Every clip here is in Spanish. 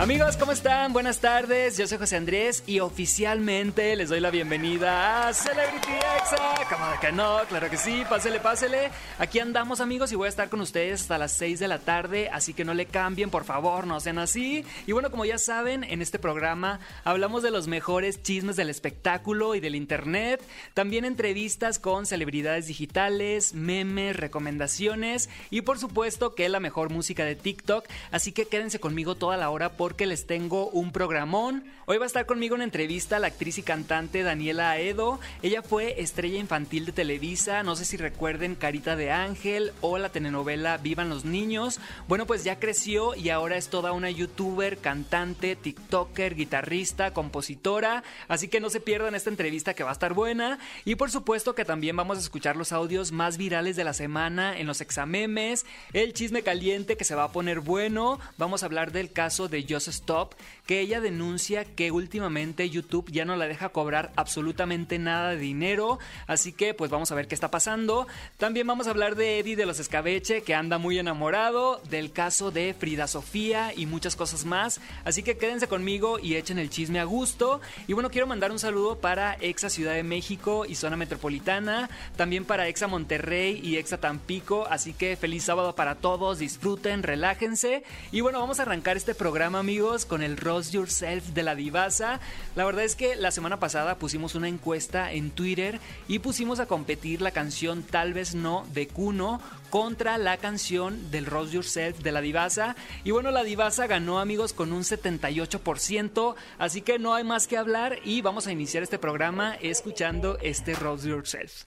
Amigos, ¿cómo están? Buenas tardes, yo soy José Andrés y oficialmente les doy la bienvenida a Celebrity Exa. ¿Cómo de que no? Claro que sí, pásele, pásele. Aquí andamos amigos y voy a estar con ustedes hasta las 6 de la tarde, así que no le cambien, por favor, no sean así. Y bueno, como ya saben, en este programa hablamos de los mejores chismes del espectáculo y del internet, también entrevistas con celebridades digitales, memes, recomendaciones y por supuesto que la mejor música de TikTok, así que quédense conmigo toda la hora por porque les tengo un programón. Hoy va a estar conmigo en entrevista la actriz y cantante Daniela Aedo. Ella fue estrella infantil de Televisa, no sé si recuerden Carita de Ángel o la telenovela Vivan los Niños. Bueno, pues ya creció y ahora es toda una youtuber, cantante, tiktoker, guitarrista, compositora. Así que no se pierdan esta entrevista que va a estar buena. Y por supuesto que también vamos a escuchar los audios más virales de la semana en los examemes, el chisme caliente que se va a poner bueno. Vamos a hablar del caso de Stop, que ella denuncia que últimamente YouTube ya no la deja cobrar absolutamente nada de dinero, así que pues vamos a ver qué está pasando. También vamos a hablar de Eddie de los Escabeche, que anda muy enamorado, del caso de Frida Sofía y muchas cosas más, así que quédense conmigo y echen el chisme a gusto. Y bueno, quiero mandar un saludo para Exa Ciudad de México y zona metropolitana, también para Exa Monterrey y Exa Tampico, así que feliz sábado para todos, disfruten, relájense y bueno, vamos a arrancar este programa amigos con el Rose Yourself de la Divasa. La verdad es que la semana pasada pusimos una encuesta en Twitter y pusimos a competir la canción Tal vez no de Kuno contra la canción del Rose Yourself de la Divasa. Y bueno, la Divasa ganó amigos con un 78%, así que no hay más que hablar y vamos a iniciar este programa escuchando este Rose Yourself.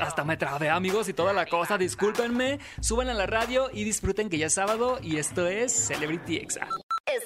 hasta me trabé amigos y toda la cosa, discúlpenme, suban a la radio y disfruten que ya es sábado y esto es Celebrity Exa.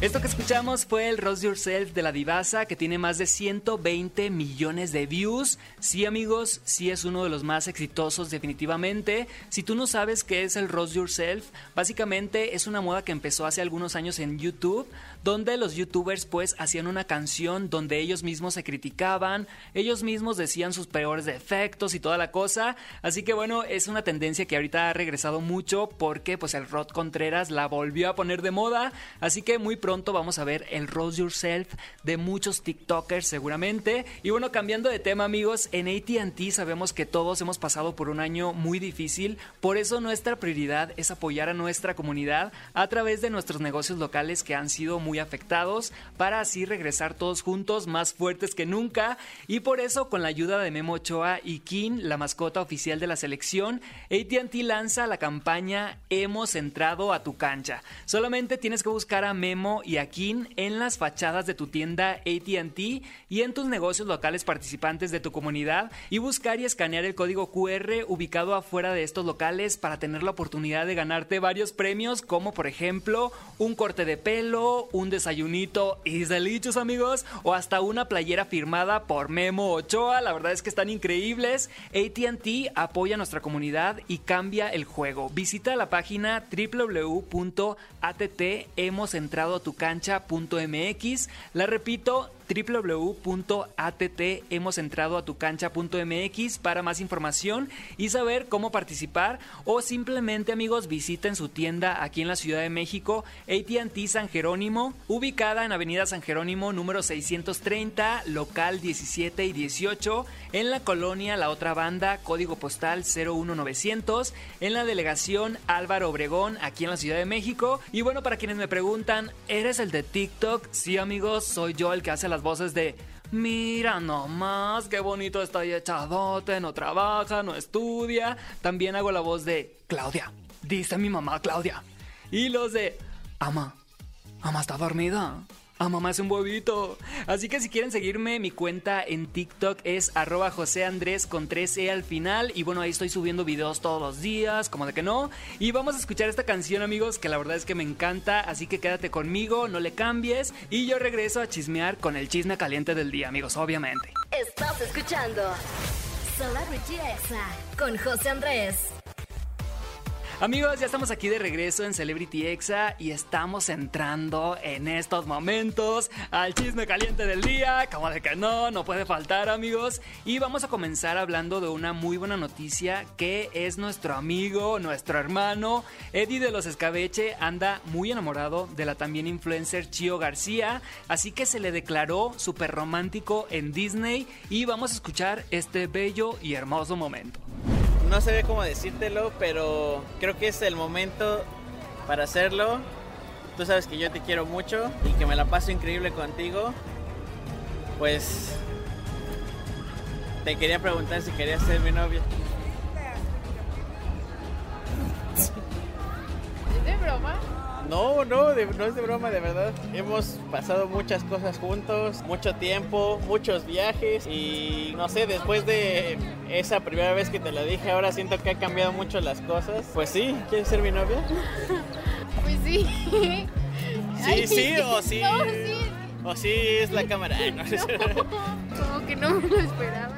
Esto que escuchamos fue el Rose Yourself de la Divasa, que tiene más de 120 millones de views. Sí, amigos, sí es uno de los más exitosos definitivamente. Si tú no sabes qué es el Rose Yourself, básicamente es una moda que empezó hace algunos años en YouTube, donde los youtubers pues hacían una canción donde ellos mismos se criticaban, ellos mismos decían sus peores defectos y toda la cosa. Así que bueno, es una tendencia que ahorita ha regresado mucho porque pues el Rod Contreras la volvió a poner de moda. Así que muy pronto vamos a ver el Rose Yourself de muchos TikTokers seguramente. Y bueno, cambiando de tema amigos, en ATT sabemos que todos hemos pasado por un año muy difícil, por eso nuestra prioridad es apoyar a nuestra comunidad a través de nuestros negocios locales que han sido muy afectados para así regresar todos juntos más fuertes que nunca. Y por eso con la ayuda de Memo Ochoa y Kim, la mascota oficial de la selección, ATT lanza la campaña Hemos entrado a tu cancha. Solamente tienes que buscar a Memo y Akin en las fachadas de tu tienda ATT y en tus negocios locales participantes de tu comunidad y buscar y escanear el código QR ubicado afuera de estos locales para tener la oportunidad de ganarte varios premios como por ejemplo un corte de pelo, un desayunito y delicious amigos o hasta una playera firmada por Memo Ochoa. La verdad es que están increíbles. ATT apoya a nuestra comunidad y cambia el juego. Visita la página www.att cancha.mx. La repito, www.att para más información y saber cómo participar o simplemente amigos visiten su tienda aquí en la Ciudad de México AT&T San Jerónimo ubicada en Avenida San Jerónimo número 630 local 17 y 18 en la colonia La Otra Banda código postal 01900 en la delegación Álvaro Obregón aquí en la Ciudad de México y bueno para quienes me preguntan ¿eres el de TikTok? Sí amigos soy yo el que hace voces de Mira nomás, qué bonito ahí echadote, no trabaja, no estudia. También hago la voz de Claudia, dice mi mamá Claudia. Y los de Ama, Ama está dormida. A mamá es un huevito. Así que si quieren seguirme, mi cuenta en TikTok es arroba José Andrés con 3E al final. Y bueno, ahí estoy subiendo videos todos los días, como de que no. Y vamos a escuchar esta canción, amigos, que la verdad es que me encanta. Así que quédate conmigo, no le cambies. Y yo regreso a chismear con el chisme caliente del día, amigos, obviamente. Estás escuchando Celebrity Exa con José Andrés. Amigos, ya estamos aquí de regreso en Celebrity Exa y estamos entrando en estos momentos al chisme caliente del día, como de que no, no puede faltar amigos. Y vamos a comenzar hablando de una muy buena noticia que es nuestro amigo, nuestro hermano, Eddie de los Escabeche, anda muy enamorado de la también influencer Chio García, así que se le declaró súper romántico en Disney y vamos a escuchar este bello y hermoso momento no sé cómo decírtelo, pero creo que es el momento para hacerlo. Tú sabes que yo te quiero mucho y que me la paso increíble contigo. Pues te quería preguntar si querías ser mi novia. ¿Es de broma? No, no, no es de broma, de verdad. Hemos pasado muchas cosas juntos, mucho tiempo, muchos viajes y no sé, después de esa primera vez que te lo dije, ahora siento que ha cambiado mucho las cosas. Pues sí, ¿quieres ser mi novia? Pues sí. Sí, sí o sí. No, sí. O sí es la cámara. No, como que no me lo esperaba.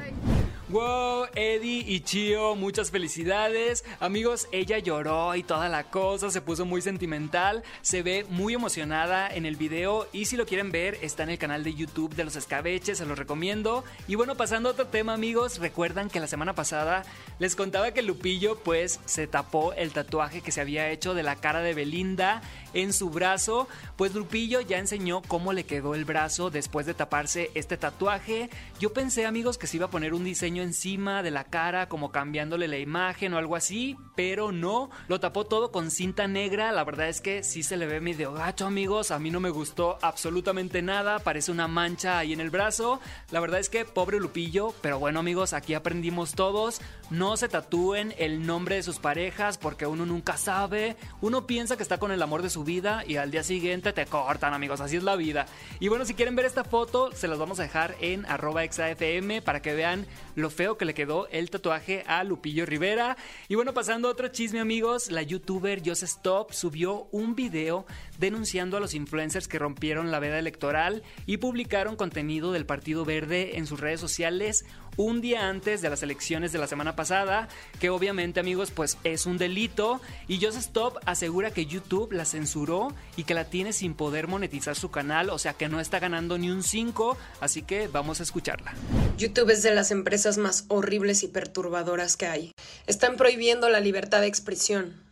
Wow, Eddie y Chio, muchas felicidades. Amigos, ella lloró y toda la cosa, se puso muy sentimental, se ve muy emocionada en el video y si lo quieren ver está en el canal de YouTube de los escabeches, se los recomiendo. Y bueno, pasando a otro tema amigos, recuerdan que la semana pasada les contaba que Lupillo pues se tapó el tatuaje que se había hecho de la cara de Belinda en su brazo, pues Lupillo ya enseñó cómo le quedó el brazo después de taparse este tatuaje. Yo pensé amigos que se iba a poner un diseño encima de la cara, como cambiándole la imagen o algo así, pero no, lo tapó todo con cinta negra, la verdad es que sí se le ve medio gacho amigos, a mí no me gustó absolutamente nada, parece una mancha ahí en el brazo, la verdad es que pobre Lupillo, pero bueno amigos, aquí aprendimos todos, no se tatúen el nombre de sus parejas porque uno nunca sabe, uno piensa que está con el amor de su vida y al día siguiente te cortan amigos, así es la vida. Y bueno, si quieren ver esta foto, se las vamos a dejar en arroba exafm para que vean lo feo que le quedó el tatuaje a Lupillo Rivera. Y bueno, pasando a otro chisme, amigos, la youtuber Just Stop subió un video denunciando a los influencers que rompieron la veda electoral y publicaron contenido del Partido Verde en sus redes sociales un día antes de las elecciones de la semana pasada, que obviamente amigos pues es un delito y Just Stop asegura que YouTube la censuró y que la tiene sin poder monetizar su canal, o sea que no está ganando ni un 5, así que vamos a escucharla. YouTube es de las empresas más horribles y perturbadoras que hay. Están prohibiendo la libertad de expresión.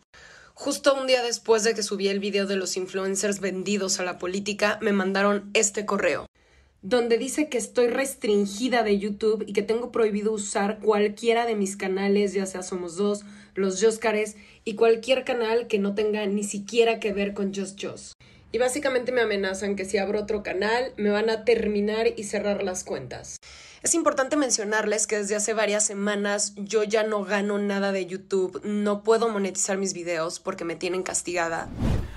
Justo un día después de que subí el video de los influencers vendidos a la política, me mandaron este correo donde dice que estoy restringida de YouTube y que tengo prohibido usar cualquiera de mis canales, ya sea Somos Dos, Los Joscares y cualquier canal que no tenga ni siquiera que ver con Just Jos. Y básicamente me amenazan que si abro otro canal me van a terminar y cerrar las cuentas. Es importante mencionarles que desde hace varias semanas yo ya no gano nada de YouTube, no puedo monetizar mis videos porque me tienen castigada.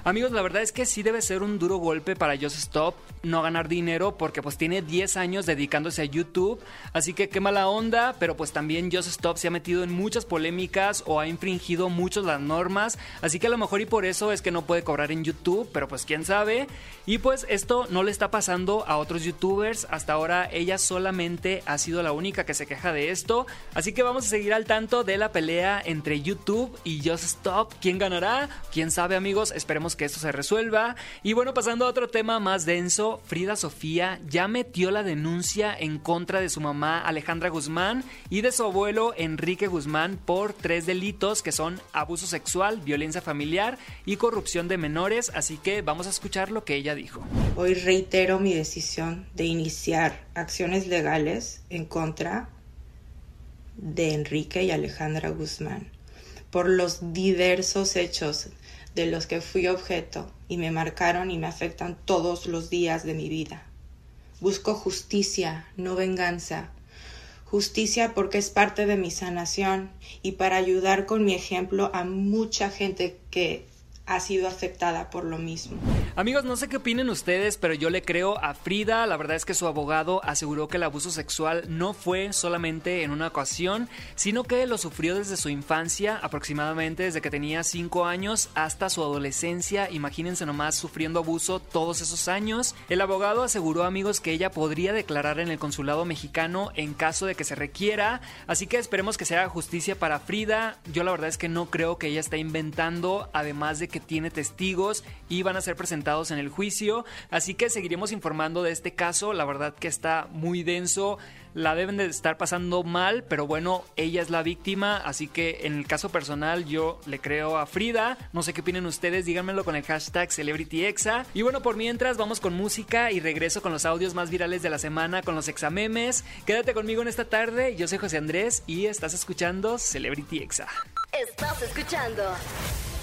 Amigos, la verdad es que sí debe ser un duro golpe para Just Stop no ganar dinero porque pues tiene 10 años dedicándose a YouTube, así que qué mala onda, pero pues también Just Stop se ha metido en muchas polémicas o ha infringido muchas las normas, así que a lo mejor y por eso es que no puede cobrar en YouTube, pero pues quién sabe. Y pues esto no le está pasando a otros youtubers, hasta ahora ella solamente ha sido la única que se queja de esto, así que vamos a seguir al tanto de la pelea entre YouTube y Just Stop, quién ganará, quién sabe amigos, esperemos que esto se resuelva. Y bueno, pasando a otro tema más denso, Frida Sofía ya metió la denuncia en contra de su mamá Alejandra Guzmán y de su abuelo Enrique Guzmán por tres delitos que son abuso sexual, violencia familiar y corrupción de menores. Así que vamos a escuchar lo que ella dijo. Hoy reitero mi decisión de iniciar acciones legales en contra de Enrique y Alejandra Guzmán por los diversos hechos de los que fui objeto y me marcaron y me afectan todos los días de mi vida. Busco justicia, no venganza. Justicia porque es parte de mi sanación y para ayudar con mi ejemplo a mucha gente que ha sido afectada por lo mismo. Amigos, no sé qué opinen ustedes, pero yo le creo a Frida. La verdad es que su abogado aseguró que el abuso sexual no fue solamente en una ocasión, sino que lo sufrió desde su infancia, aproximadamente desde que tenía 5 años hasta su adolescencia. Imagínense nomás sufriendo abuso todos esos años. El abogado aseguró, amigos, que ella podría declarar en el consulado mexicano en caso de que se requiera. Así que esperemos que se haga justicia para Frida. Yo la verdad es que no creo que ella esté inventando, además de que tiene testigos y van a ser presentados en el juicio, así que seguiremos informando de este caso, la verdad que está muy denso, la deben de estar pasando mal, pero bueno, ella es la víctima, así que en el caso personal yo le creo a Frida, no sé qué opinen ustedes, díganmelo con el hashtag CelebrityExa, y bueno, por mientras vamos con música y regreso con los audios más virales de la semana, con los examemes, quédate conmigo en esta tarde, yo soy José Andrés y estás escuchando Celebrity Exa. Estás escuchando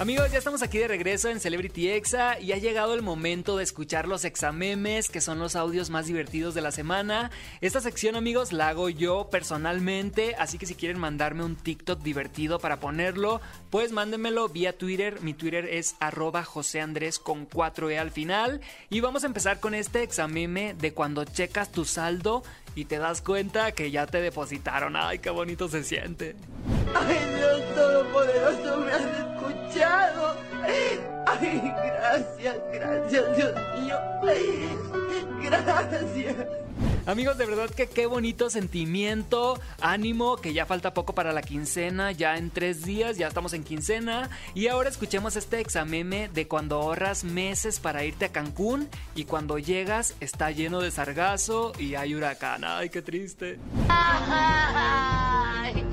Amigos, ya estamos aquí de regreso en Celebrity Exa y ha llegado el momento de escuchar los examemes, que son los audios más divertidos de la semana. Esta sección, amigos, la hago yo personalmente, así que si quieren mandarme un TikTok divertido para ponerlo, pues mándenmelo vía Twitter. Mi Twitter es arroba José Andrés con 4E al final. Y vamos a empezar con este exameme de cuando checas tu saldo y te das cuenta que ya te depositaron. Ay, qué bonito se siente. Ay, Dios Todopoderoso, me has escuchado. Ay, gracias, gracias, Dios mío. Gracias. Amigos, de verdad que qué bonito sentimiento, ánimo, que ya falta poco para la quincena, ya en tres días, ya estamos en quincena. Y ahora escuchemos este exameme de cuando ahorras meses para irte a Cancún y cuando llegas está lleno de sargazo y hay huracán. Ay, qué triste. Ay,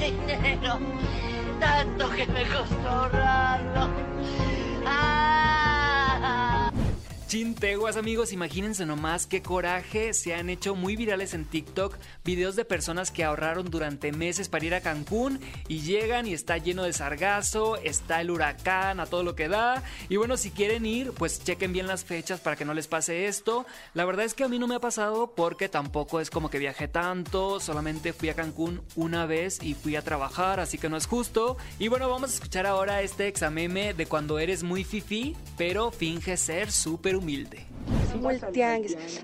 dinero, tanto que me costó ahorrarlo. Ah. Chinteguas amigos, imagínense nomás qué coraje, se han hecho muy virales en TikTok videos de personas que ahorraron durante meses para ir a Cancún y llegan y está lleno de sargazo, está el huracán a todo lo que da y bueno, si quieren ir, pues chequen bien las fechas para que no les pase esto. La verdad es que a mí no me ha pasado porque tampoco es como que viajé tanto, solamente fui a Cancún una vez y fui a trabajar, así que no es justo. Y bueno, vamos a escuchar ahora este exameme de cuando eres muy fifi, pero finge ser súper humilde.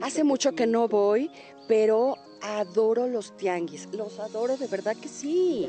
Hace mucho que no voy, pero adoro los tianguis. Los adoro, de verdad que sí.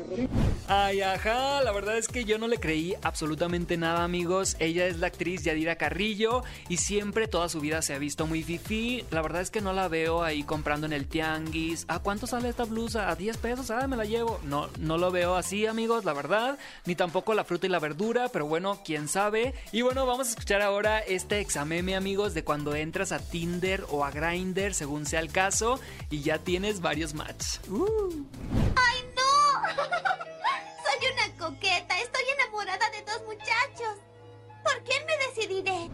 Ay, ajá, la verdad es que yo no le creí absolutamente nada, amigos. Ella es la actriz Yadira Carrillo y siempre toda su vida se ha visto muy fifi. La verdad es que no la veo ahí comprando en el tianguis. ¿A cuánto sale esta blusa? ¿A 10 pesos? Ah, me la llevo. No, no lo veo así, amigos, la verdad. Ni tampoco la fruta y la verdura, pero bueno, quién sabe. Y bueno, vamos a escuchar ahora este exameme, amigos, de cuando entras a Tinder o a Grindr, según sea el caso, y ya tienes varios matches. Uh. ¡Ay, no! Soy una coqueta. Estoy enamorada de dos muchachos. ¿Por quién me decidiré?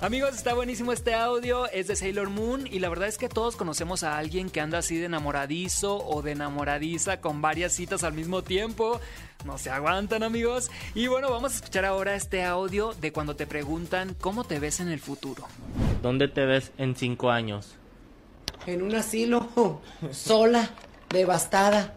Amigos, está buenísimo este audio, es de Sailor Moon y la verdad es que todos conocemos a alguien que anda así de enamoradizo o de enamoradiza con varias citas al mismo tiempo. No se aguantan amigos. Y bueno, vamos a escuchar ahora este audio de cuando te preguntan cómo te ves en el futuro. ¿Dónde te ves en cinco años? En un asilo, sola, devastada,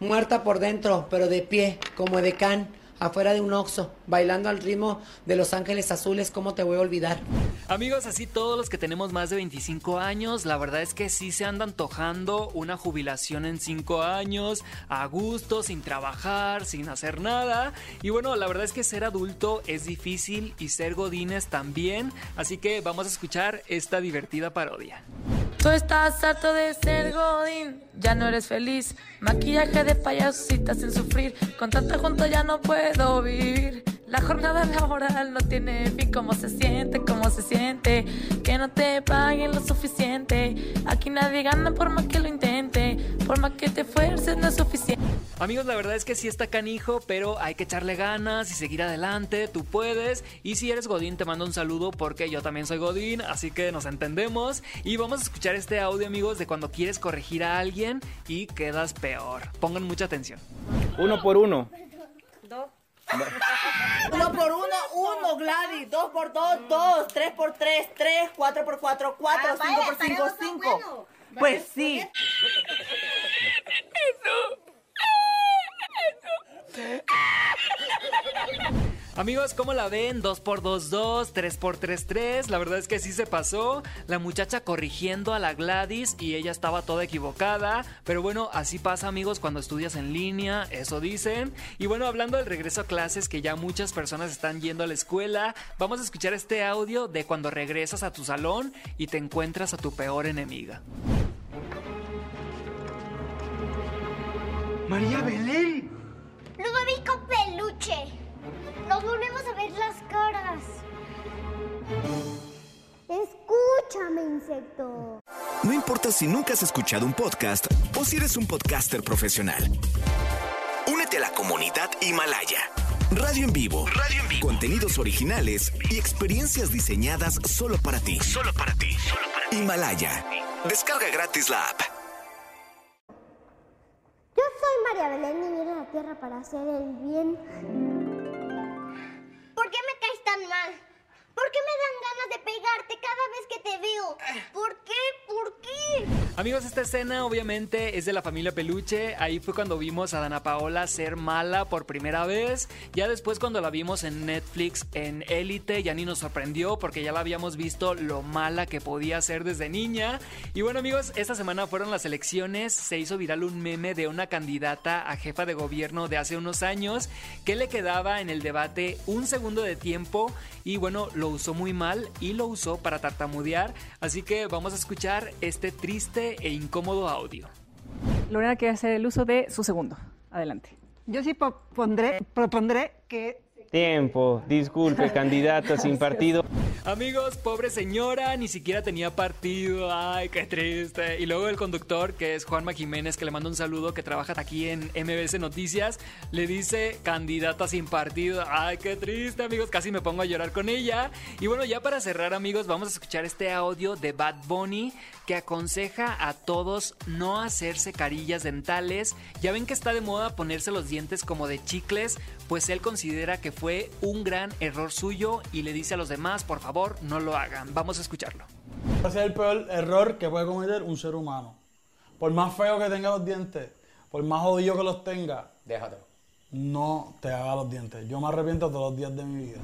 muerta por dentro, pero de pie, como edecán, afuera de un oxo, bailando al ritmo de Los Ángeles Azules, ¿cómo te voy a olvidar? Amigos, así todos los que tenemos más de 25 años, la verdad es que sí se anda antojando una jubilación en 5 años, a gusto, sin trabajar, sin hacer nada. Y bueno, la verdad es que ser adulto es difícil y ser godines también, así que vamos a escuchar esta divertida parodia. Tú estás harto de ser godín, ya no eres feliz. Maquillaje de payasitas sin sufrir, con tanta junta ya no puedo vivir. La jornada laboral no tiene fin, cómo se siente, cómo se siente, que no te paguen lo suficiente. Aquí nadie gana por más que lo intente, por más que te esfuerces no es suficiente. Amigos, la verdad es que sí está canijo, pero hay que echarle ganas y seguir adelante, tú puedes. Y si eres Godín, te mando un saludo porque yo también soy Godín, así que nos entendemos. Y vamos a escuchar este audio, amigos, de cuando quieres corregir a alguien y quedas peor. Pongan mucha atención. Uno por uno. Uno por uno, uno, Gladys. Dos por dos, dos. Tres por tres, tres. Cuatro por cuatro, cuatro. Ah, cinco vaya, por cinco, cinco. Pues sí. Amigos, ¿cómo la ven? 2x2-2, 3x3-3. La verdad es que sí se pasó. La muchacha corrigiendo a la Gladys y ella estaba toda equivocada. Pero bueno, así pasa, amigos, cuando estudias en línea. Eso dicen. Y bueno, hablando del regreso a clases, que ya muchas personas están yendo a la escuela, vamos a escuchar este audio de cuando regresas a tu salón y te encuentras a tu peor enemiga. María Belén. Peluche. Nos volvemos a ver las caras. Escúchame, insecto. No importa si nunca has escuchado un podcast o si eres un podcaster profesional. Únete a la comunidad Himalaya. Radio en vivo. Radio en vivo. Contenidos originales y experiencias diseñadas solo para ti. Solo para ti. Solo para ti. Himalaya. Descarga gratis la app. María Belén y vine a la Tierra para hacer el bien. ¿Por qué me caes tan mal? ¿Por qué me dan ganas de pegarte cada vez que te veo? ¿Por qué? ¿Por qué? Amigos, esta escena obviamente es de la familia Peluche. Ahí fue cuando vimos a Dana Paola ser mala por primera vez. Ya después cuando la vimos en Netflix en Élite ya ni nos sorprendió porque ya la habíamos visto lo mala que podía ser desde niña. Y bueno amigos, esta semana fueron las elecciones. Se hizo viral un meme de una candidata a jefa de gobierno de hace unos años que le quedaba en el debate un segundo de tiempo y bueno, usó muy mal y lo usó para tartamudear. Así que vamos a escuchar este triste e incómodo audio. Lorena quiere hacer el uso de su segundo. Adelante. Yo sí propondré, propondré que Tiempo, disculpe, candidata sin partido. Amigos, pobre señora, ni siquiera tenía partido. Ay, qué triste. Y luego el conductor, que es Juanma Jiménez, que le manda un saludo, que trabaja aquí en MBS Noticias, le dice candidata sin partido. Ay, qué triste, amigos. Casi me pongo a llorar con ella. Y bueno, ya para cerrar, amigos, vamos a escuchar este audio de Bad Bunny que aconseja a todos no hacerse carillas dentales. Ya ven que está de moda ponerse los dientes como de chicles, pues él considera que fue un gran error suyo y le dice a los demás, por favor, no lo hagan. Vamos a escucharlo. Ese es el peor error que puede cometer un ser humano. Por más feo que tenga los dientes, por más jodido que los tenga, Déjate. no te haga los dientes. Yo me arrepiento todos los días de mi vida.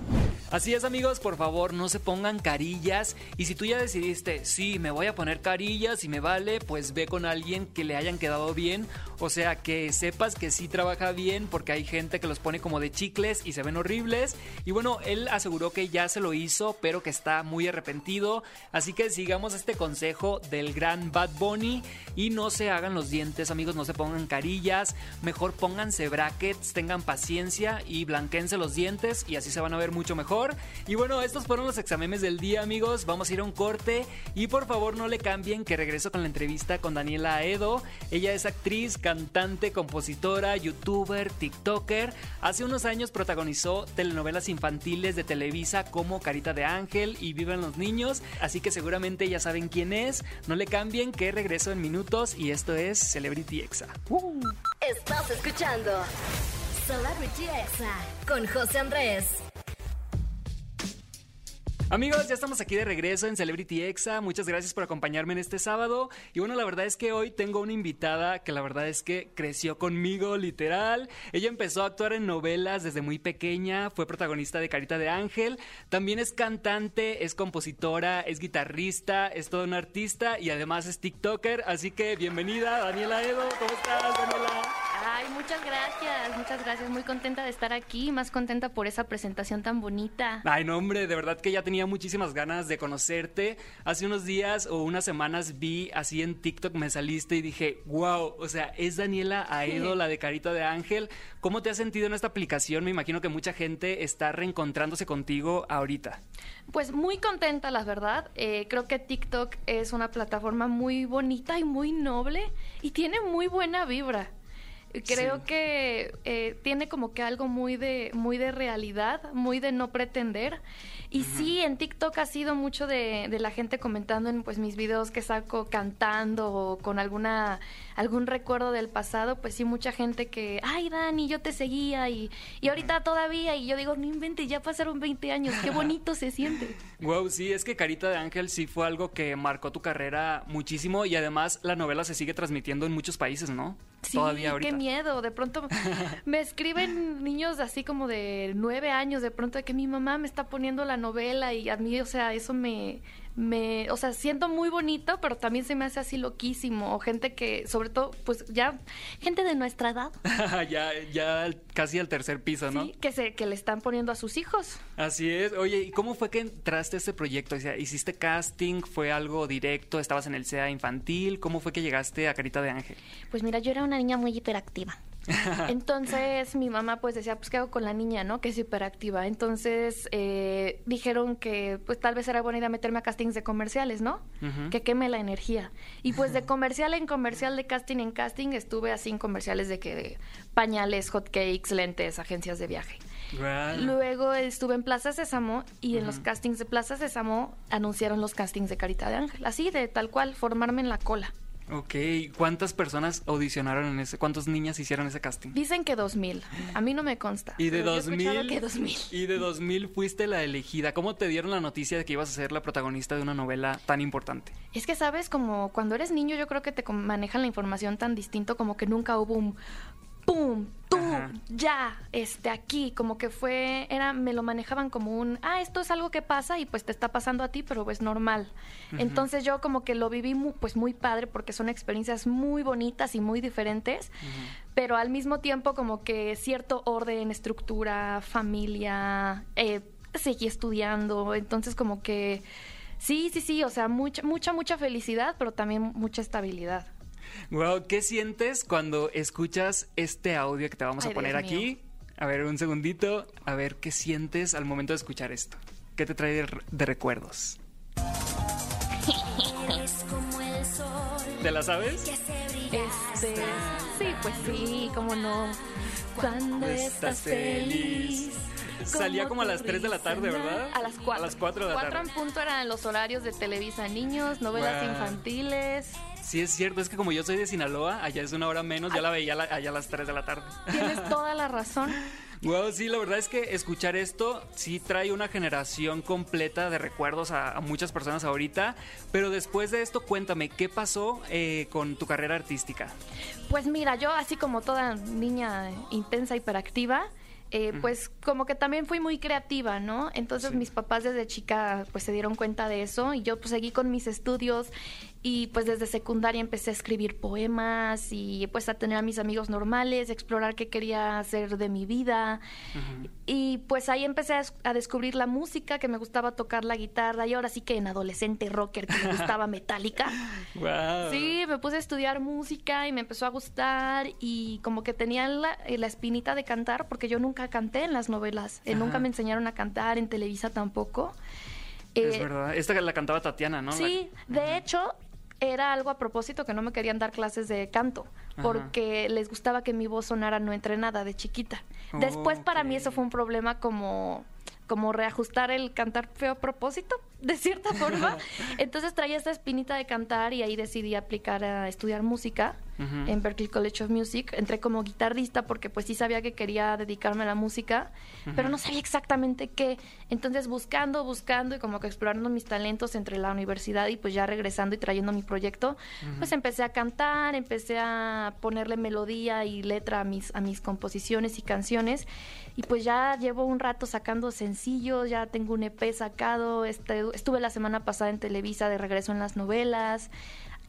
Así es amigos, por favor no se pongan carillas. Y si tú ya decidiste, sí, me voy a poner carillas y me vale, pues ve con alguien que le hayan quedado bien, o sea, que sepas que sí trabaja bien porque hay gente que los pone como de chicles y se ven horribles. Y bueno, él aseguró que ya se lo hizo, pero que está muy arrepentido, así que sigamos este consejo del gran Bad Bunny. Y no se hagan los dientes amigos, no se pongan carillas, mejor pónganse brackets, tengan paciencia y blanquense los dientes y así se van a ver mucho mejor. Y bueno, estos fueron los exámenes del día, amigos. Vamos a ir a un corte y por favor no le cambien que regreso con la entrevista con Daniela Aedo. Ella es actriz, cantante, compositora, youtuber, tiktoker. Hace unos años protagonizó telenovelas infantiles de Televisa como Carita de Ángel y Viven los Niños, así que seguramente ya saben quién es. No le cambien que regreso en minutos y esto es Celebrity Exa. Estás escuchando Celebrity Exa con José Andrés. Amigos, ya estamos aquí de regreso en Celebrity Exa. Muchas gracias por acompañarme en este sábado. Y bueno, la verdad es que hoy tengo una invitada que la verdad es que creció conmigo, literal. Ella empezó a actuar en novelas desde muy pequeña, fue protagonista de Carita de Ángel. También es cantante, es compositora, es guitarrista, es todo un artista y además es TikToker. Así que bienvenida, Daniela Edo. ¿Cómo estás, Daniela? Ay, muchas gracias, muchas gracias. Muy contenta de estar aquí, más contenta por esa presentación tan bonita. Ay, no, hombre, de verdad que ya tenía muchísimas ganas de conocerte. Hace unos días o unas semanas vi así en TikTok, me saliste y dije, wow, o sea, es Daniela Aedo, la de Carita de Ángel. ¿Cómo te has sentido en esta aplicación? Me imagino que mucha gente está reencontrándose contigo ahorita. Pues muy contenta, la verdad. Eh, creo que TikTok es una plataforma muy bonita y muy noble y tiene muy buena vibra. Creo Sí. que eh, tiene como que algo muy de, muy de realidad, muy de no pretender. Y sí, en TikTok ha sido mucho de, de la gente comentando en pues mis videos que saco cantando o con alguna algún recuerdo del pasado, pues sí, mucha gente que, ay Dani, yo te seguía y, y ahorita todavía, y yo digo, no inventes, ya pasaron 20 años, qué bonito se siente. Wow, sí, es que Carita de Ángel sí fue algo que marcó tu carrera muchísimo y además la novela se sigue transmitiendo en muchos países, ¿no? Sí, Todavía ahorita. qué miedo. De pronto me escriben niños así como de nueve años, de pronto de que mi mamá me está poniendo la novela y a mí, o sea, eso me, me, o sea, siento muy bonito, pero también se me hace así loquísimo. O gente que, sobre todo, pues ya, gente de nuestra edad. ya, ya casi al tercer piso, ¿no? Sí, que, se, que le están poniendo a sus hijos. Así es. Oye, ¿y cómo fue que entraste a este proyecto? O sea, ¿hiciste casting? ¿Fue algo directo? ¿Estabas en el SEA infantil? ¿Cómo fue que llegaste a Carita de Ángel? Pues mira, yo era una niña muy hiperactiva. Entonces mi mamá pues decía, pues ¿qué hago con la niña, no? Que es hiperactiva. Entonces eh, dijeron que pues tal vez era buena idea meterme a castings de comerciales, ¿no? Que queme la energía. Y pues de comercial en comercial, de casting en casting, estuve así en comerciales de que pañales, hotcakes, lentes, agencias de viaje. Luego estuve en Plaza Sésamo y en los castings de Plaza Sésamo anunciaron los castings de Carita de Ángel. Así, de tal cual, formarme en la cola. Ok, ¿cuántas personas audicionaron en ese? ¿Cuántas niñas hicieron ese casting? Dicen que 2000. A mí no me consta. Y de pero yo he escuchado 2000, que 2000. y de 2000 fuiste la elegida. ¿Cómo te dieron la noticia de que ibas a ser la protagonista de una novela tan importante? Es que sabes, como cuando eres niño, yo creo que te manejan la información tan distinto como que nunca hubo un pum, tú, ya, este, aquí, como que fue, era, me lo manejaban como un, ah, esto es algo que pasa y pues te está pasando a ti, pero es normal. Entonces yo como que lo viví mu- pues muy padre porque son experiencias muy bonitas y muy diferentes, pero al mismo tiempo como que cierto orden, estructura, familia, eh, seguí estudiando, entonces como que sí, sí, sí, o sea, mucha, mucha, mucha felicidad, pero también mucha estabilidad. Wow, ¿qué sientes cuando escuchas este audio que te vamos a Ay, poner Dios mío. aquí? A ver, un segundito. A ver, ¿qué sientes al momento de escuchar esto? ¿Qué te trae de, de recuerdos? Eres como el sol. ¿Te la sabes? Este, sí, pues sí, cómo no. Cuando estás feliz. Salía como a las 3 de la tarde, ¿verdad? A las 4. A las 4 de la tarde. en punto eran los horarios de Televisa Niños, novelas infantiles. Sí, es cierto, es que como yo soy de Sinaloa, allá es una hora menos, ya la veía la- allá a las 3 de la tarde. Tienes toda la razón. Wow, sí, la verdad es que escuchar esto sí trae una generación completa de recuerdos a, a muchas personas ahorita. Pero después de esto, cuéntame, ¿qué pasó eh, con tu carrera artística? Pues mira, yo así como toda niña intensa, hiperactiva, eh, pues como que también fui muy creativa, ¿no? Entonces mis papás desde chica pues se dieron cuenta de eso y yo pues seguí con mis estudios y pues desde secundaria empecé a escribir poemas y pues a tener a mis amigos normales, explorar qué quería hacer de mi vida. Y pues ahí empecé a, des- a descubrir la música, que me gustaba tocar la guitarra y ahora sí que en adolescente rocker que me gustaba Metallica. Wow. Sí, me puse a estudiar música y me empezó a gustar y como que tenía la, eh, la espinita de cantar porque yo nunca canté en las novelas, eh, nunca me enseñaron a cantar, en Televisa tampoco. es Eh, verdad. Esta la cantaba Tatiana, ¿no? Sí, de hecho era algo a propósito que no me querían dar clases de canto Ajá. porque les gustaba que mi voz sonara no entrenada de chiquita. Después para mí eso fue un problema como como reajustar el cantar feo a propósito, de cierta forma. Entonces traía esta espinita de cantar y ahí decidí aplicar a estudiar música Ujú. en Berklee College of Music. Entré como guitarrista porque pues sí sabía que quería dedicarme a la música, pero Ujú. no sabía exactamente qué. Entonces buscando, buscando y como que explorando mis talentos entre la universidad y pues ya regresando y trayendo mi proyecto, pues empecé a cantar, empecé a ponerle melodía y letra a mis, a mis composiciones y canciones. Y pues ya llevo un rato sacando sencillos, ya tengo un EP sacado, este, estuve la semana pasada en Televisa de regreso en las novelas,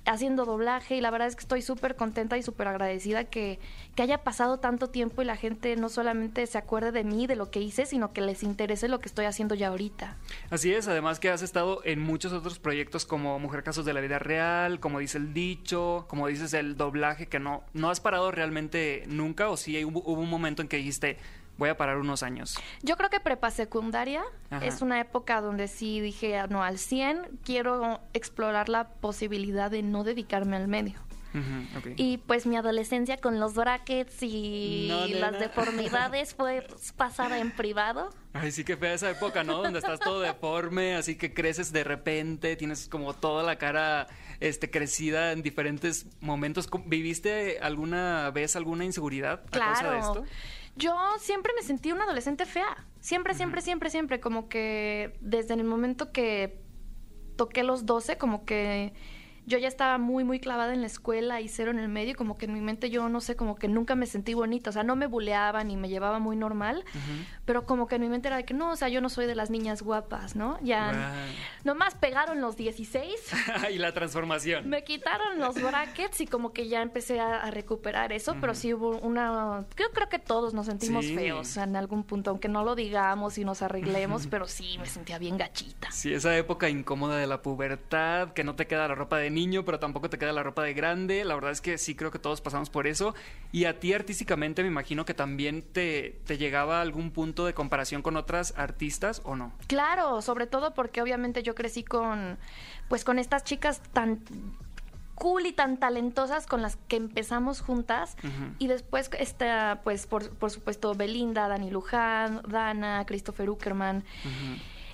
haciendo doblaje y la verdad es que estoy súper contenta y súper agradecida que, que haya pasado tanto tiempo y la gente no solamente se acuerde de mí, de lo que hice, sino que les interese lo que estoy haciendo ya ahorita. Así es, además que has estado en muchos otros proyectos como Mujer Casos de la Vida Real, como dice el dicho, como dices el doblaje, que no, no has parado realmente nunca, o sí hubo, hubo un momento en que dijiste, voy a parar unos años. Yo creo que prepa secundaria Ajá. es una época donde sí dije, "Ah, no, al 100 quiero explorar la posibilidad de no dedicarme al medio. Y pues mi adolescencia con los brackets y No, las deformidades fue pasada en privado. Ay, sí que fea esa época, ¿no? Donde estás todo deforme, así que creces de repente, tienes como toda la cara este, crecida en diferentes momentos. ¿Cómo- ¿Viviste alguna vez alguna inseguridad a causa de Claro. esto? Yo siempre me sentí una adolescente fea. Siempre, siempre, siempre, siempre. Como que desde el momento que toqué los 12, como que yo ya estaba muy, muy clavada en la escuela y cero en el medio, como que en mi mente yo no sé, como que nunca me sentí bonita, o sea, no me buleaba ni me llevaba muy normal, pero como que en mi mente era de que no, o sea, yo no soy de las niñas guapas, ¿no? Ya nomás pegaron los 16, y la transformación. me quitaron los brackets y como que ya empecé a, a recuperar eso, pero sí hubo una, yo creo que todos nos sentimos Sí. feos en algún punto, aunque no lo digamos y nos arreglemos, pero sí me sentía bien gachita. Sí, esa época incómoda de la pubertad, que no te queda la ropa de niño, pero tampoco te queda la ropa de grande. La verdad es que sí creo que todos pasamos por eso. Y a ti artísticamente me imagino que también te, te llegaba algún punto de comparación con otras artistas o no. Claro, sobre todo porque obviamente yo crecí con, pues con estas chicas tan cool y tan talentosas con las que empezamos juntas y después está pues por, por supuesto Belinda, Dani Luján, Dana, Christopher Uckerman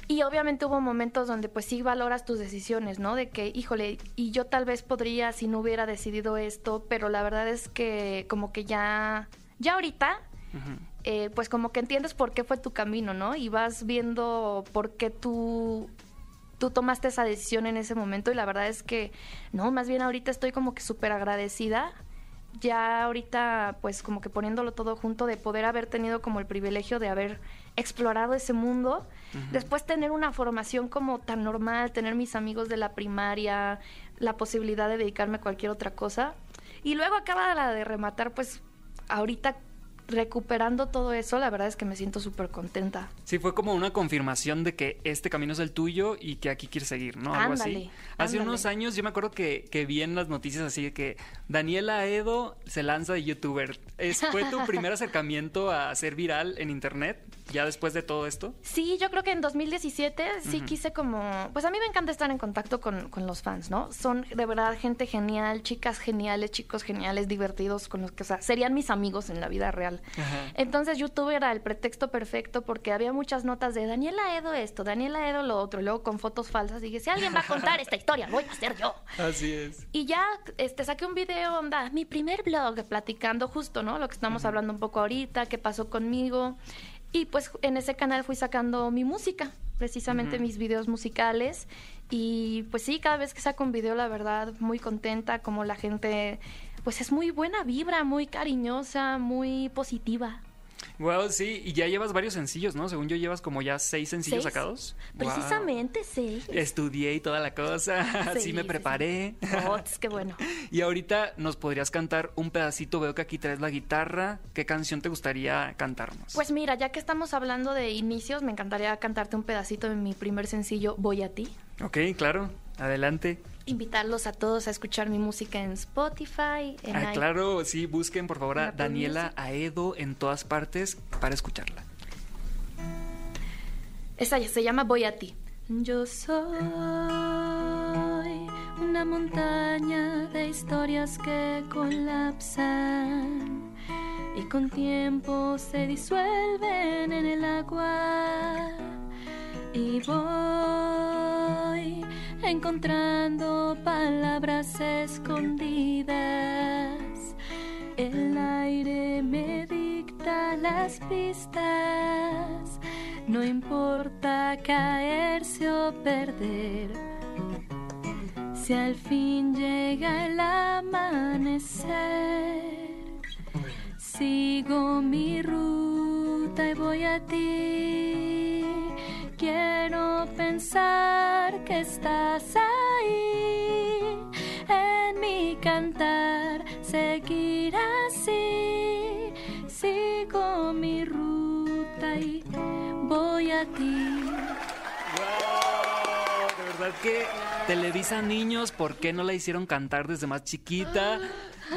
y obviamente hubo momentos donde pues sí valoras tus decisiones, ¿no? De que, híjole, y yo tal vez podría si no hubiera decidido esto, pero la verdad es que como que ya, ya ahorita eh, pues como que entiendes por qué fue tu camino, ¿no? Y vas viendo por qué tú, tú tomaste esa decisión en ese momento y la verdad es que, no, más bien ahorita estoy como que súper agradecida. Ya ahorita, pues como que poniéndolo todo junto, de poder haber tenido como el privilegio de haber explorado ese mundo, después tener una formación como tan normal, tener mis amigos de la primaria, la posibilidad de dedicarme a cualquier otra cosa. Y luego acaba la de rematar, pues ahorita recuperando todo eso, la verdad es que me siento súper contenta. Sí, fue como una confirmación de que este camino es el tuyo y que aquí quieres seguir, ¿no? Algo así. Hace ándale. unos años yo me acuerdo que, que vi en las noticias así de que Daniela Edo se lanza de youtuber. ¿Es, ¿Fue tu primer acercamiento a ser viral en internet ya después de todo esto? Sí, yo creo que en 2017 sí quise como... Pues a mí me encanta estar en contacto con, con los fans, ¿no? Son de verdad gente genial, chicas geniales, chicos geniales, divertidos, con los que, o sea, serían mis amigos en la vida real. Entonces YouTube era el pretexto perfecto porque había muchas notas de Daniela Edo esto, Daniela Edo lo otro, y luego con fotos falsas. Y dije, si alguien va a contar esta historia, lo voy a hacer yo. Así es. Y ya este, saqué un video, onda, mi primer blog, platicando justo, ¿no? Lo que estamos hablando un poco ahorita, qué pasó conmigo. Y pues en ese canal fui sacando mi música, precisamente mis videos musicales. Y pues sí, cada vez que saco un video, la verdad, muy contenta, como la gente, pues es muy buena vibra, muy cariñosa, muy positiva. Wow, sí, y ya llevas varios sencillos, ¿no? Según yo llevas como ya seis sencillos Seis. sacados. Precisamente, sí. Estudié y toda la cosa, Sí, me sí, preparé. Oh, es que bueno. Y ahorita nos podrías cantar un pedacito, veo que aquí traes la guitarra. ¿Qué canción te gustaría cantarnos? Pues mira, ya que estamos hablando de inicios, me encantaría cantarte un pedacito de mi primer sencillo, Voy a ti. Ok, claro, adelante. Invitarlos a todos a escuchar mi música en Spotify, en Ah, i- claro, sí, busquen por favor a Daniela Music. Aedo en todas partes para escucharla. Esa ya se llama Voy a ti. Yo soy una montaña de historias que colapsan y con tiempo se disuelven en el agua. Y voy encontrando palabras escondidas. El aire me dicta las pistas. No importa caerse o perder. Si al fin llega el amanecer, sigo mi ruta y voy a ti. Quiero pensar que estás ahí en mi cantar, seguir así. Sigo mi ruta y voy a ti. De verdad que Televisa Niños, ¿por qué no la hicieron cantar desde más chiquita?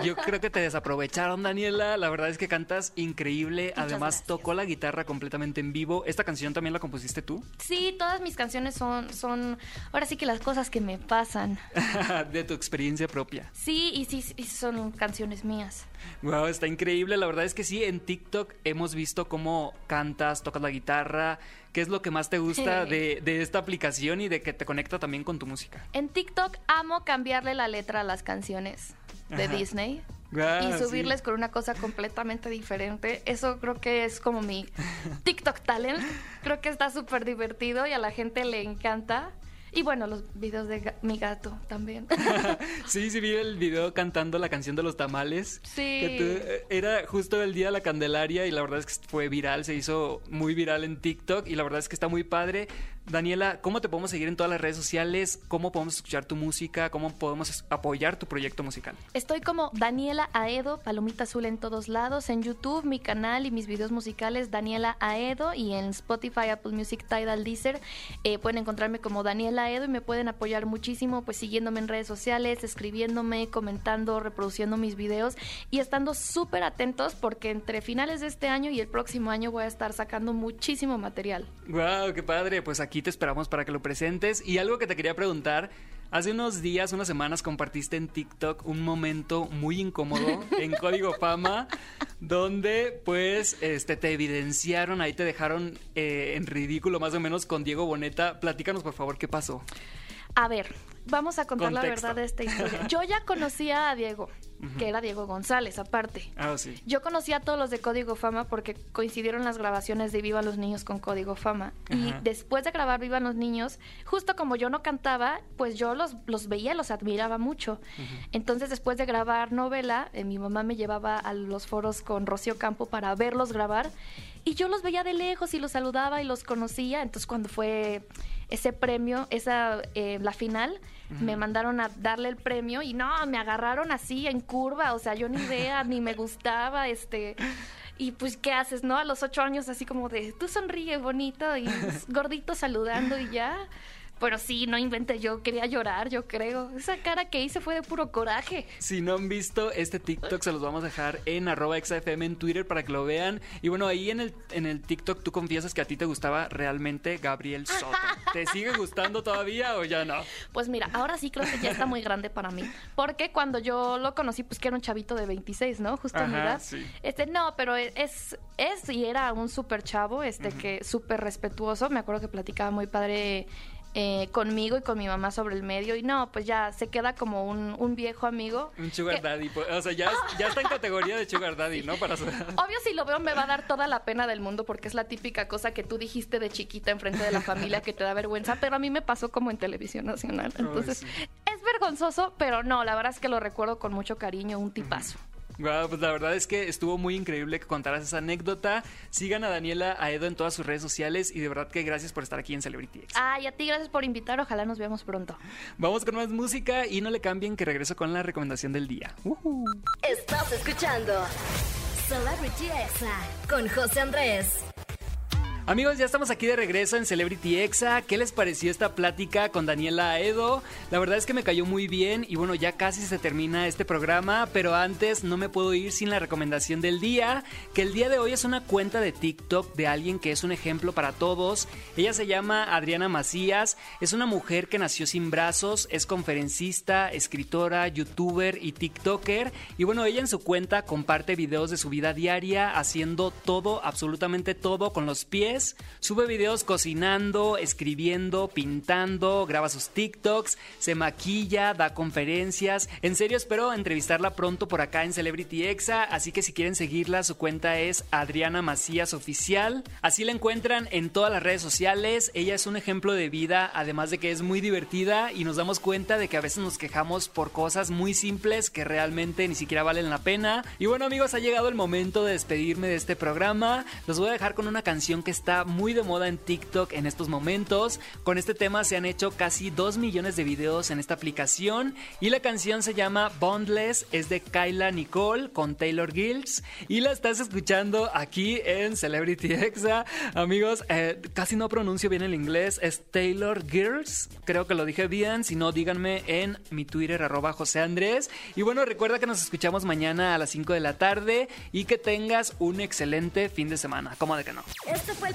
Yo creo que te desaprovecharon, Daniela. La verdad es que cantas increíble. Muchas Además, gracias. tocó la guitarra completamente en vivo. ¿Esta canción también la compusiste tú? Sí, todas mis canciones son, son, ahora sí que las cosas que me pasan. de tu experiencia propia. Sí, y sí, sí son canciones mías. Wow, está increíble. La verdad es que sí, en TikTok hemos visto cómo cantas, tocas la guitarra. ¿Qué es lo que más te gusta de, de esta aplicación y de que te conecta también con tu música? En TikTok amo cambiarle la letra a las canciones de Ajá. Disney. Guau, y sí. subirles con una cosa completamente diferente. Eso creo que es como mi TikTok talent. Creo que está súper divertido y a la gente le encanta. Y bueno, los videos de ga- mi gato también. Sí, sí vi el video cantando la canción de los tamales. Sí. Que tú- eh, era justo el día de la Candelaria y la verdad es que fue viral, se hizo muy viral en TikTok y la verdad es que está muy padre. Daniela, ¿cómo te podemos seguir en todas las redes sociales? ¿Cómo podemos escuchar tu música? ¿Cómo podemos apoyar tu proyecto musical? Estoy como Daniela Aedo, Palomita Azul en todos lados, en YouTube, mi canal y mis videos musicales Daniela Aedo y en Spotify, Apple Music, Tidal, Deezer. eh, pueden encontrarme como Daniela Aedo y me pueden apoyar muchísimo pues siguiéndome en redes sociales, escribiéndome, comentando, reproduciendo mis videos y estando súper atentos porque entre finales de este año y el próximo año voy a estar sacando muchísimo material. Wow, qué padre. Pues aquí te esperamos para que lo presentes. Y algo que te quería preguntar. Hace unos días, unas semanas, compartiste en TikTok un momento muy incómodo en Código Fama, donde pues este, te evidenciaron, ahí te dejaron eh, en ridículo más o menos con Diego Boneta. Platícanos por favor qué pasó. A ver, vamos a contar la verdad de esta historia. Yo ya conocía a Diego, que era Diego González, aparte. Ah, sí. Yo conocí a todos los de Código Fama porque coincidieron las grabaciones de Viva los Niños con Código Fama. Y después de grabar Viva los Niños, justo como yo no cantaba, pues yo los, los veía, los admiraba mucho. Entonces, después de grabar novela, eh, mi mamá me llevaba a los foros con Rocío Campo para verlos grabar. Y yo los veía de lejos y los saludaba y los conocía. Entonces, cuando fue ese premio, esa eh, la final, me mandaron a darle el premio y no, me agarraron así en curva. O sea, yo ni idea, ni me gustaba, este. Y pues, ¿qué haces, no? A los ocho años, así como de, tú sonríe bonito y gordito saludando y ya. Pero sí, no inventé, yo quería llorar, yo creo. Esa cara que hice fue de puro coraje. Si no han visto este TikTok, se los vamos a dejar en arroba XFM en Twitter para que lo vean. Y bueno, ahí en el, en el TikTok tú confiesas que a ti te gustaba realmente Gabriel Soto. ¿Te sigue gustando todavía o ya no? Pues mira, ahora sí creo que ya está muy grande para mí. Porque cuando yo lo conocí, pues que era un chavito de 26, ¿no? Justo a mi edad. sí. Este, no, pero es, es y era un súper chavo, este, que súper respetuoso. Me acuerdo que platicaba muy padre eh, conmigo y con mi mamá sobre el medio. Y no, pues ya se queda como un, un viejo amigo. Un sugar daddy. pues, O sea, ya, ya está en categoría de sugar daddy, ¿no? Para. Obvio, si lo veo, me va a dar toda la pena del mundo porque es la típica cosa que tú dijiste de chiquita enfrente de la familia que te da vergüenza, pero a mí me pasó como en televisión nacional. Entonces, es vergonzoso, pero no, la verdad es que lo recuerdo con mucho cariño, un tipazo. Guau, pues la verdad es que estuvo muy increíble que contaras esa anécdota. Sigan a Daniela Aedo en todas sus redes sociales y de verdad que gracias por estar aquí en Celebrity X. Ay, a ti gracias por invitar, ojalá nos veamos pronto. Vamos con más música y no le cambien que regreso con la recomendación del día. Uh. Estás escuchando Celebrity Exa con José Andrés. Amigos, ya estamos aquí de regreso en Celebrity Exa. ¿Qué les pareció esta plática con Daniela Aedo? La verdad es que me cayó muy bien y bueno, ya casi se termina este programa, pero antes no me puedo ir sin la recomendación del día, que el día de hoy es una cuenta de TikTok de alguien que es un ejemplo para todos. Ella se llama Adriana Macías, es una mujer que nació sin brazos, es conferencista, escritora, youtuber y TikToker y bueno, ella en su cuenta comparte videos de su vida diaria haciendo todo, absolutamente todo con los pies Sube videos cocinando, escribiendo, pintando, graba sus TikToks, se maquilla, da conferencias. En serio, espero entrevistarla pronto por acá en Celebrity Exa. Así que si quieren seguirla, su cuenta es Adriana Macías Oficial. Así la encuentran en todas las redes sociales. Ella es un ejemplo de vida, además de que es muy divertida y nos damos cuenta de que a veces nos quejamos por cosas muy simples que realmente ni siquiera valen la pena. Y bueno, amigos, ha llegado el momento de despedirme de este programa. Los voy a dejar con una canción que está muy de moda en TikTok en estos momentos. Con este tema se han hecho casi 2 millones de videos en esta aplicación y la canción se llama Bondless, es de Kyla Nicole con Taylor Gills y la estás escuchando aquí en Celebrity Exa. Amigos, eh, casi no pronuncio bien el inglés, es Taylor Girls, creo que lo dije bien, si no díganme en mi Twitter arroba José Andrés. Y bueno, recuerda que nos escuchamos mañana a las 5 de la tarde y que tengas un excelente fin de semana, ¿cómo de que no?